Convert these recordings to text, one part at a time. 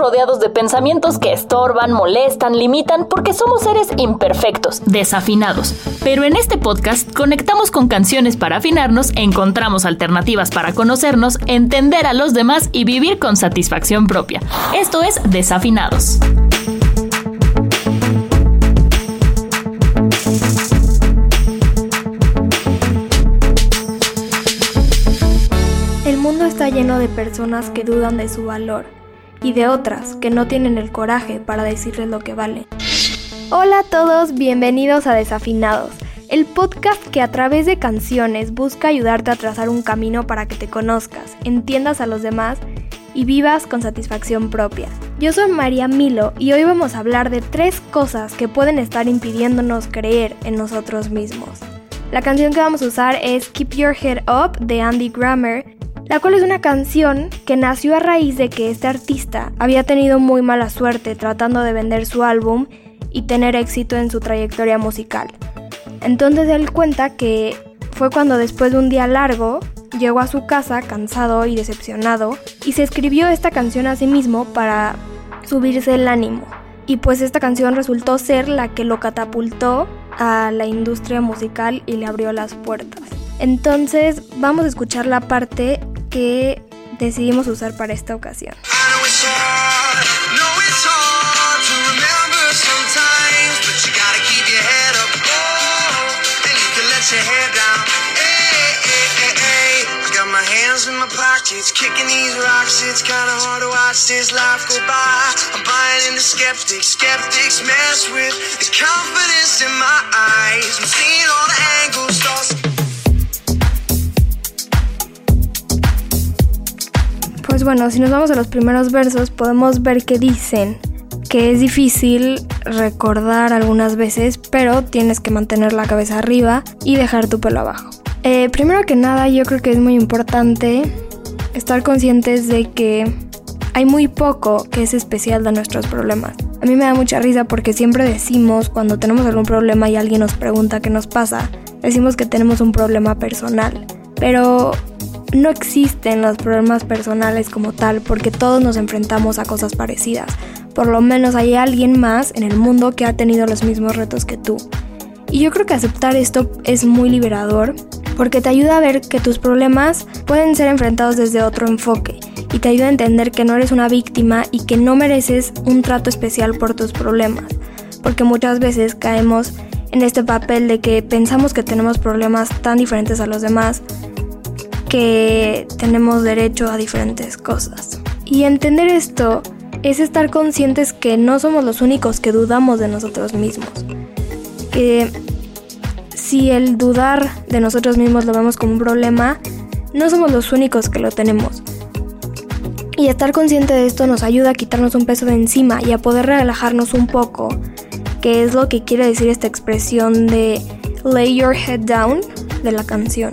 Rodeados de pensamientos que estorban, molestan, limitan, porque somos seres imperfectos, desafinados. Pero en este podcast conectamos con canciones para afinarnos, encontramos alternativas para conocernos, entender a los demás y vivir con satisfacción propia. Esto es Desafinados. El mundo está lleno de personas que dudan de su valor y de otras que no tienen el coraje para decirles lo que valen. Hola a todos, bienvenidos a Desafinados, el podcast que a través de canciones busca ayudarte a trazar un camino para que te conozcas, entiendas a los demás y vivas con satisfacción propia. Yo soy María Milo y hoy vamos a hablar de tres cosas que pueden estar impidiéndonos creer en nosotros mismos. La canción que vamos a usar es Keep Your Head Up de Andy Grammer la cual es una canción que nació a raíz de que este artista había tenido muy mala suerte tratando de vender su álbum y tener éxito en su trayectoria musical. Entonces él cuenta que fue cuando después de un día largo llegó a su casa cansado y decepcionado y se escribió esta canción a sí mismo para subirse el ánimo. Y pues esta canción resultó ser la que lo catapultó a la industria musical y le abrió las puertas. Entonces vamos a escuchar la parte que decidimos usar para esta ocasión. skeptics, mess with the confidence in my eyes. I'm seeing all the angles, lost. Pues bueno, si nos vamos a los primeros versos, podemos ver que dicen que es difícil recordar algunas veces, pero tienes que mantener la cabeza arriba y dejar tu pelo abajo. Eh, primero que nada, yo creo que es muy importante estar conscientes de que hay muy poco que es especial de nuestros problemas. A mí me da mucha risa porque siempre decimos cuando tenemos algún problema y alguien nos pregunta qué nos pasa, decimos que tenemos un problema personal. Pero no existen los problemas personales como tal porque todos nos enfrentamos a cosas parecidas. Por lo menos hay alguien más en el mundo que ha tenido los mismos retos que tú. Y yo creo que aceptar esto es muy liberador porque te ayuda a ver que tus problemas pueden ser enfrentados desde otro enfoque y te ayuda a entender que no eres una víctima y que no mereces un trato especial por tus problemas. Porque muchas veces caemos en este papel de que pensamos que tenemos problemas tan diferentes a los demás que tenemos derecho a diferentes cosas. Y entender esto es estar conscientes que no somos los únicos que dudamos de nosotros mismos. Que si el dudar de nosotros mismos lo vemos como un problema, no somos los únicos que lo tenemos. Y estar consciente de esto nos ayuda a quitarnos un peso de encima y a poder relajarnos un poco, que es lo que quiere decir esta expresión de lay your head down de la canción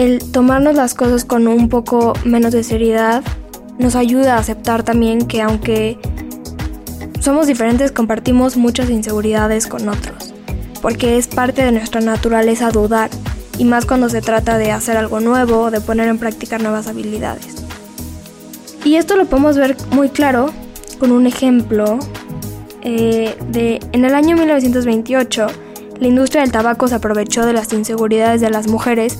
el tomarnos las cosas con un poco menos de seriedad nos ayuda a aceptar también que aunque somos diferentes compartimos muchas inseguridades con otros, porque es parte de nuestra naturaleza dudar, y más cuando se trata de hacer algo nuevo de poner en práctica nuevas habilidades. Y esto lo podemos ver muy claro con un ejemplo eh, de en el año 1928 la industria del tabaco se aprovechó de las inseguridades de las mujeres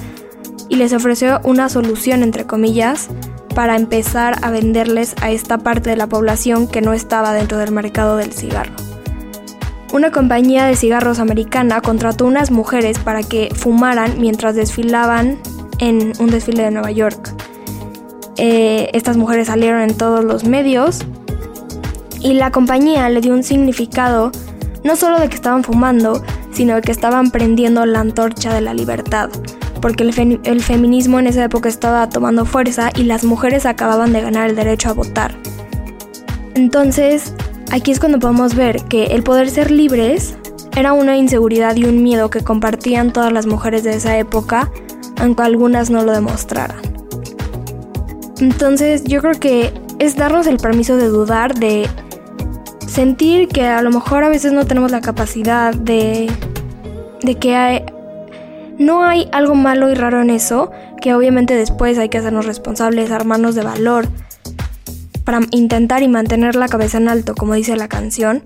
y les ofreció una solución, entre comillas, para empezar a venderles a esta parte de la población que no estaba dentro del mercado del cigarro. Una compañía de cigarros americana contrató unas mujeres para que fumaran mientras desfilaban en un desfile de Nueva York. Eh, estas mujeres salieron en todos los medios Y la compañía le dio un significado no solo de que estaban fumando, sino de que estaban prendiendo la antorcha de la libertad, porque el, feminismo en esa época estaba tomando fuerza y las mujeres acababan de ganar el derecho a votar. Entonces, aquí es cuando podemos ver que el poder ser libres era una inseguridad y un miedo que compartían todas las mujeres de esa época, aunque algunas no lo demostraran. Entonces, yo creo que es darnos el permiso de dudar, de sentir que a lo mejor a veces no tenemos la capacidad de, de que hay, no hay algo malo y raro en eso, que obviamente después hay que hacernos responsables, armarnos de valor para intentar y mantener la cabeza en alto, como dice la canción.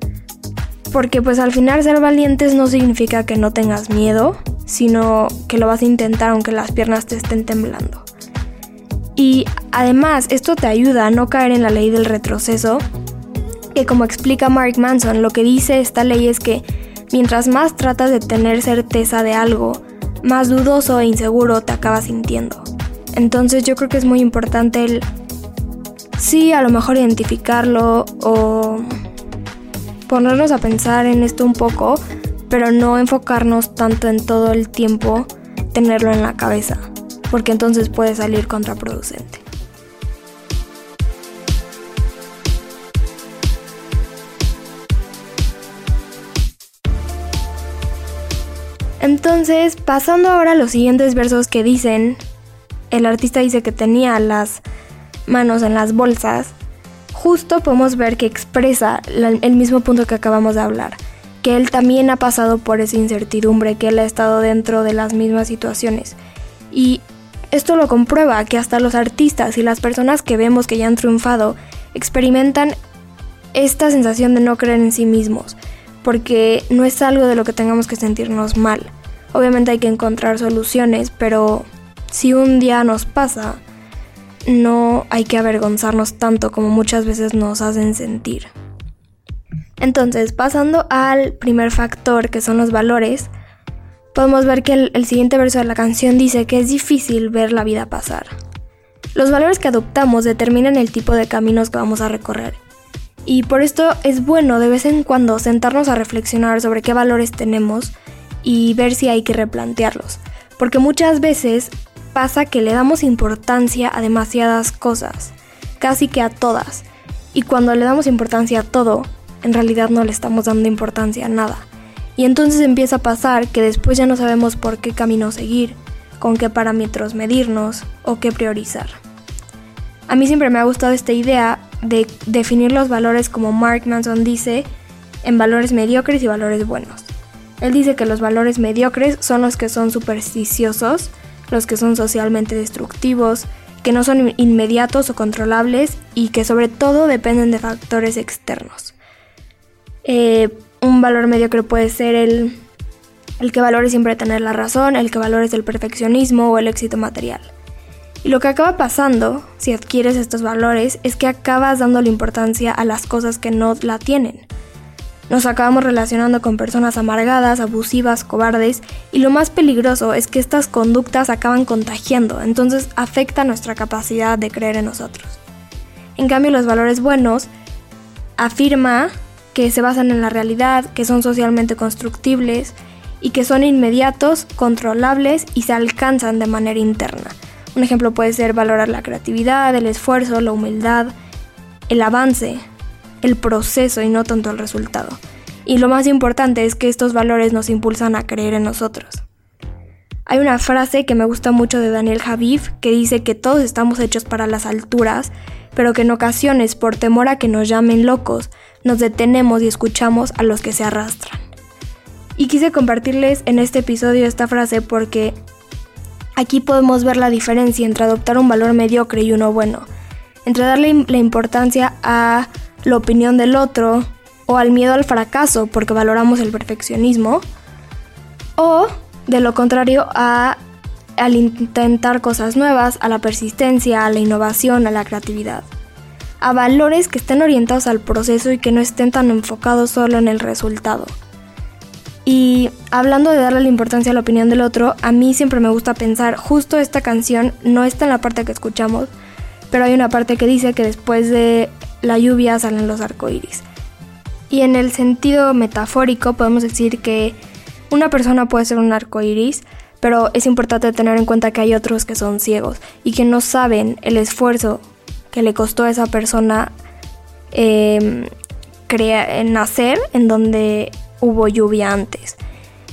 Porque pues al final ser valientes no significa que no tengas miedo, sino que lo vas a intentar aunque las piernas te estén temblando. Y además esto te ayuda a no caer en la ley del retroceso que como explica Mark Manson, lo que dice esta ley es que mientras más tratas de tener certeza de algo, más dudoso e inseguro te acabas sintiendo. Entonces yo creo que es muy importante el sí, a lo mejor identificarlo o ponernos a pensar en esto un poco, pero no enfocarnos tanto en todo el tiempo tenerlo en la cabeza, porque entonces puede salir contraproducente. Entonces, pasando ahora a los siguientes versos que dicen, el artista dice que tenía las manos en las bolsas, justo podemos ver que expresa el mismo punto que acabamos de hablar, que él también ha pasado por esa incertidumbre, que él ha estado dentro de las mismas situaciones. Y esto lo comprueba que hasta los artistas y las personas que vemos que ya han triunfado experimentan esta sensación de no creer en sí mismos, porque no es algo de lo que tengamos que sentirnos mal. Obviamente hay que encontrar soluciones, pero si un día nos pasa, no hay que avergonzarnos tanto como muchas veces nos hacen sentir. Entonces, pasando al primer factor, que son los valores, podemos ver que el, siguiente verso de la canción dice que es difícil ver la vida pasar. Los valores que adoptamos determinan el tipo de caminos que vamos a recorrer y por esto es bueno de vez en cuando sentarnos a reflexionar sobre qué valores tenemos y ver si hay que replantearlos. Porque muchas veces pasa que le damos importancia a demasiadas cosas, casi que a todas. Y cuando le damos importancia a todo, en realidad no le estamos dando importancia a nada. Y entonces empieza a pasar que después ya no sabemos por qué camino seguir, con qué parámetros medirnos o qué priorizar. A mí siempre me ha gustado esta idea de definir los valores como Mark Manson dice en valores mediocres y valores buenos. Él dice que los valores mediocres son los que son supersticiosos, los que son socialmente destructivos, que no son inmediatos o controlables y que sobre todo dependen de factores externos. Eh, un valor mediocre puede ser el, el que valore siempre tener la razón, el que valore el perfeccionismo o el éxito material. Y lo que acaba pasando, si adquieres estos valores, es que acabas dándole importancia a las cosas que no la tienen. Nos acabamos relacionando con personas amargadas, abusivas, cobardes, y lo más peligroso es que estas conductas acaban contagiando, entonces afecta nuestra capacidad de creer en nosotros. En cambio, los valores buenos afirma que se basan en la realidad, que son socialmente constructibles y que son inmediatos, controlables y se alcanzan de manera interna. Un ejemplo puede ser valorar la creatividad, el esfuerzo, la humildad, el avance, el proceso y no tanto el resultado. Y lo más importante es que estos valores nos impulsan a creer en nosotros. Hay una frase que me gusta mucho de Daniel Javif que dice que todos estamos hechos para las alturas, pero que en ocasiones, por temor a que nos llamen locos, nos detenemos y escuchamos a los que se arrastran. Y quise compartirles en este episodio esta frase porque Aquí podemos ver la diferencia entre adoptar un valor mediocre y uno bueno, entre darle la importancia a la opinión del otro o al miedo al fracaso porque valoramos el perfeccionismo, o de lo contrario a al intentar cosas nuevas, a la persistencia, a la innovación, a la creatividad, a valores que estén orientados al proceso y que no estén tan enfocados solo en el resultado. Y hablando de darle la importancia a la opinión del otro, a mí siempre me gusta pensar, justo esta canción no está en la parte que escuchamos, pero hay una parte que dice que después de la lluvia salen los arcoíris. Y en el sentido metafórico podemos decir que una persona puede ser un arcoíris, pero es importante tener en cuenta que hay otros que son ciegos y que no saben el esfuerzo que le costó a esa persona eh, nacer en donde hubo lluvia antes.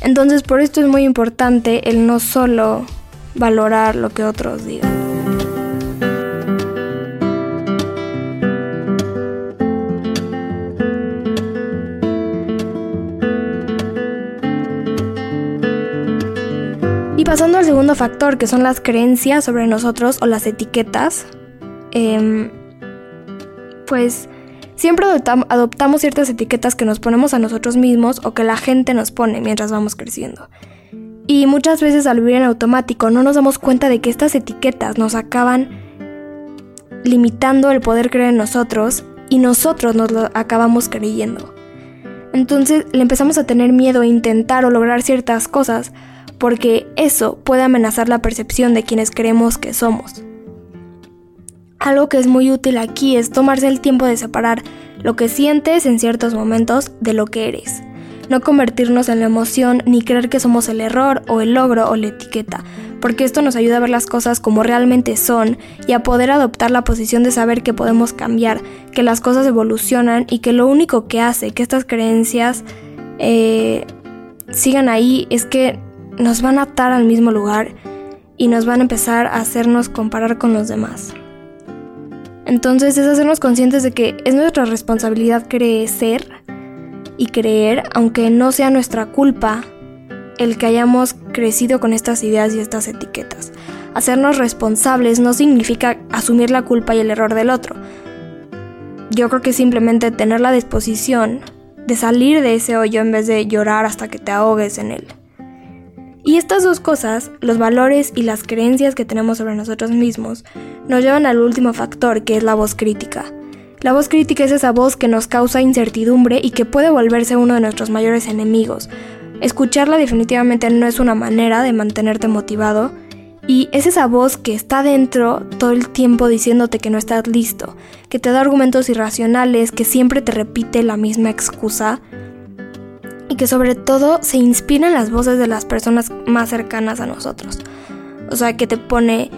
Entonces por esto es muy importante el no solo valorar lo que otros digan. Y pasando al segundo factor, que son las creencias sobre nosotros o las etiquetas, em, pues siempre adoptamos ciertas etiquetas que nos ponemos a nosotros mismos o que la gente nos pone mientras vamos creciendo. Y muchas veces al vivir en automático no nos damos cuenta de que estas etiquetas nos acaban limitando el poder creer en nosotros y nosotros nos lo acabamos creyendo. Entonces le empezamos a tener miedo a intentar o lograr ciertas cosas porque eso puede amenazar la percepción de quienes creemos que somos. Algo que es muy útil aquí es tomarse el tiempo de separar lo que sientes en ciertos momentos de lo que eres. No convertirnos en la emoción ni creer que somos el error o el logro o la etiqueta, porque esto nos ayuda a ver las cosas como realmente son y a poder adoptar la posición de saber que podemos cambiar, que las cosas evolucionan y que lo único que hace que estas creencias eh, sigan ahí es que nos van a atar al mismo lugar y nos van a empezar a hacernos comparar con los demás. Entonces es hacernos conscientes de que es nuestra responsabilidad crecer y creer, aunque no sea nuestra culpa, el que hayamos crecido con estas ideas y estas etiquetas. Hacernos responsables no significa asumir la culpa y el error del otro. Yo creo que simplemente tener la disposición de salir de ese hoyo en vez de llorar hasta que te ahogues en él. Y estas dos cosas, los valores y las creencias que tenemos sobre nosotros mismos, nos llevan al último factor, que es la voz crítica. La voz crítica es esa voz que nos causa incertidumbre y que puede volverse uno de nuestros mayores enemigos. Escucharla definitivamente no es una manera de mantenerte motivado, y es esa voz que está dentro todo el tiempo diciéndote que no estás listo, que te da argumentos irracionales, que siempre te repite la misma excusa, y que sobre todo se inspira en las voces de las personas más cercanas a nosotros. O sea, que te pone,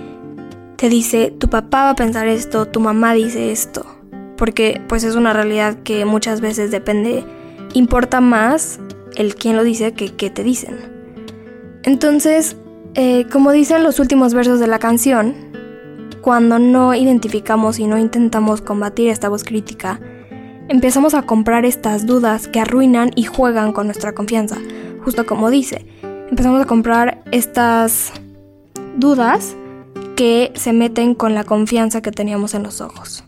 te dice, tu papá va a pensar esto, tu mamá dice esto, porque pues es una realidad que muchas veces depende, importa más el quién lo dice que qué te dicen. Entonces, eh, como dicen los últimos versos de la canción, cuando no identificamos y no intentamos combatir esta voz crítica, empezamos a comprar estas dudas que arruinan y juegan con nuestra confianza, justo como dice. Empezamos a comprar estas dudas que se meten con la confianza que teníamos en los ojos.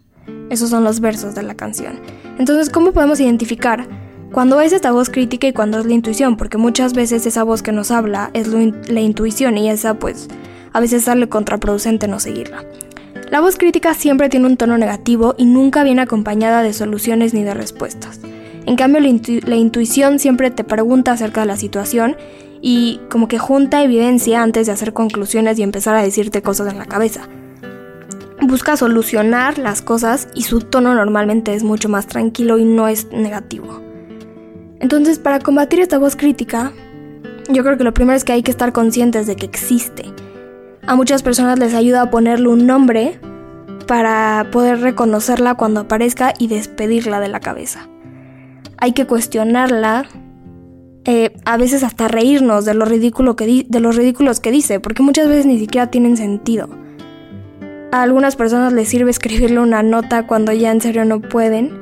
Esos son los versos de la canción. Entonces, ¿cómo podemos identificar cuando es esta voz crítica y cuando es la intuición? Porque muchas veces esa voz que nos habla es la intuición y esa pues a veces sale contraproducente no seguirla. La voz crítica siempre tiene un tono negativo y nunca viene acompañada de soluciones ni de respuestas. En cambio, la, intuición siempre te pregunta acerca de la situación y como que junta evidencia antes de hacer conclusiones y empezar a decirte cosas en la cabeza. Busca solucionar las cosas y su tono normalmente es mucho más tranquilo y no es negativo. Entonces, para combatir esta voz crítica, yo creo que lo primero es que hay que estar conscientes de que existe a muchas personas les ayuda a ponerle un nombre para poder reconocerla cuando aparezca y despedirla de la cabeza. Hay que cuestionarla, eh, a veces hasta reírnos de, que de los ridículos que dice, porque muchas veces ni siquiera tienen sentido. A algunas personas les sirve escribirle una nota cuando ya en serio no pueden.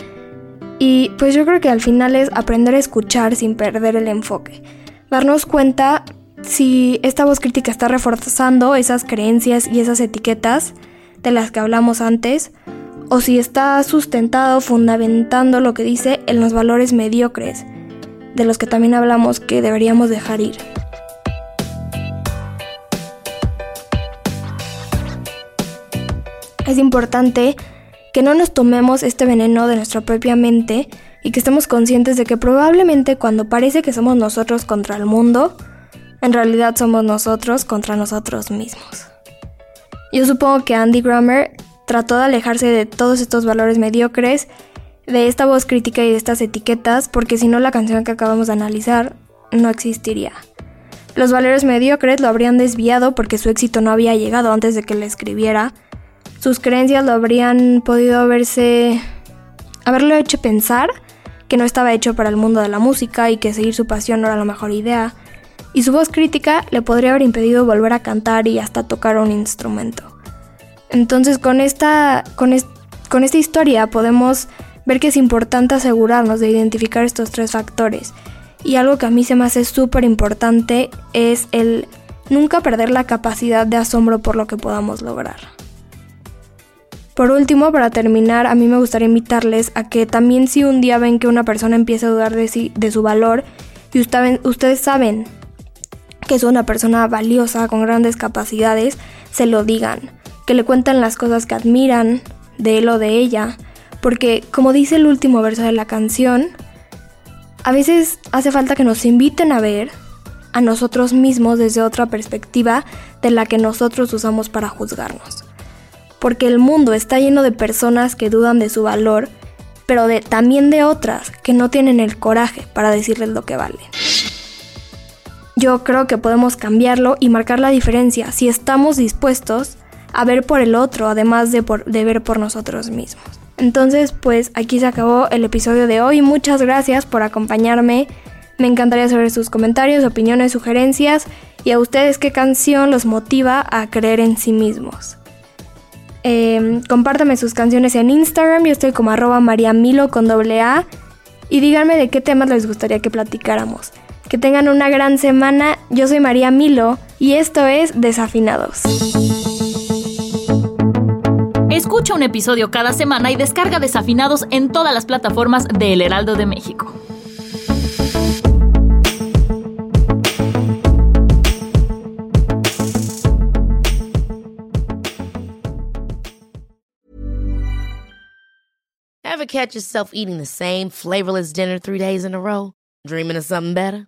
Y pues yo creo que al final es aprender a escuchar sin perder el enfoque. Darnos cuenta si esta voz crítica está reforzando esas creencias y esas etiquetas de las que hablamos antes, o si está sustentado, fundamentando lo que dice en los valores mediocres, de los que también hablamos que deberíamos dejar ir. Es importante que no nos tomemos este veneno de nuestra propia mente y que estemos conscientes de que probablemente cuando parece que somos nosotros contra el mundo, en realidad somos nosotros contra nosotros mismos. Yo supongo que Andy Grammer trató de alejarse de todos estos valores mediocres, de esta voz crítica y de estas etiquetas, porque si no la canción que acabamos de analizar no existiría. Los valores mediocres lo habrían desviado porque su éxito no había llegado antes de que le escribiera. Sus creencias lo habrían podido haberse... haberlo hecho pensar que no estaba hecho para el mundo de la música y que seguir su pasión no era la mejor idea. Y su voz crítica le podría haber impedido volver a cantar y hasta tocar un instrumento. Entonces con esta, con, con esta historia podemos ver que es importante asegurarnos de identificar estos tres factores. Y algo que a mí se me hace súper importante es el nunca perder la capacidad de asombro por lo que podamos lograr. Por último, para terminar, a mí me gustaría invitarles a que también si un día ven que una persona empieza a dudar de, de su valor y ustedes saben que es una persona valiosa con grandes capacidades, se lo digan, que le cuenten las cosas que admiran de él o de ella, porque como dice el último verso de la canción, a veces hace falta que nos inviten a ver a nosotros mismos desde otra perspectiva de la que nosotros usamos para juzgarnos. Porque el mundo está lleno de personas que dudan de su valor, pero de, también de otras que no tienen el coraje para decirles lo que vale. Yo creo que podemos cambiarlo y marcar la diferencia si estamos dispuestos a ver por el otro, además de, ver por nosotros mismos. Entonces, pues aquí se acabó el episodio de hoy. Muchas gracias por acompañarme. Me encantaría saber sus comentarios, opiniones, sugerencias y a ustedes qué canción los motiva a creer en sí mismos. Eh, compártame sus canciones en Instagram, yo estoy como arroba mariamilo con doble A y díganme de qué temas les gustaría que platicáramos. Que tengan una gran semana, yo soy María Milo y esto es Desafinados. Escucha un episodio cada semana y descarga Desafinados en todas las plataformas de El Heraldo de México. Ever catch yourself eating the same flavorless dinner three days in a row? Dreaming of something better?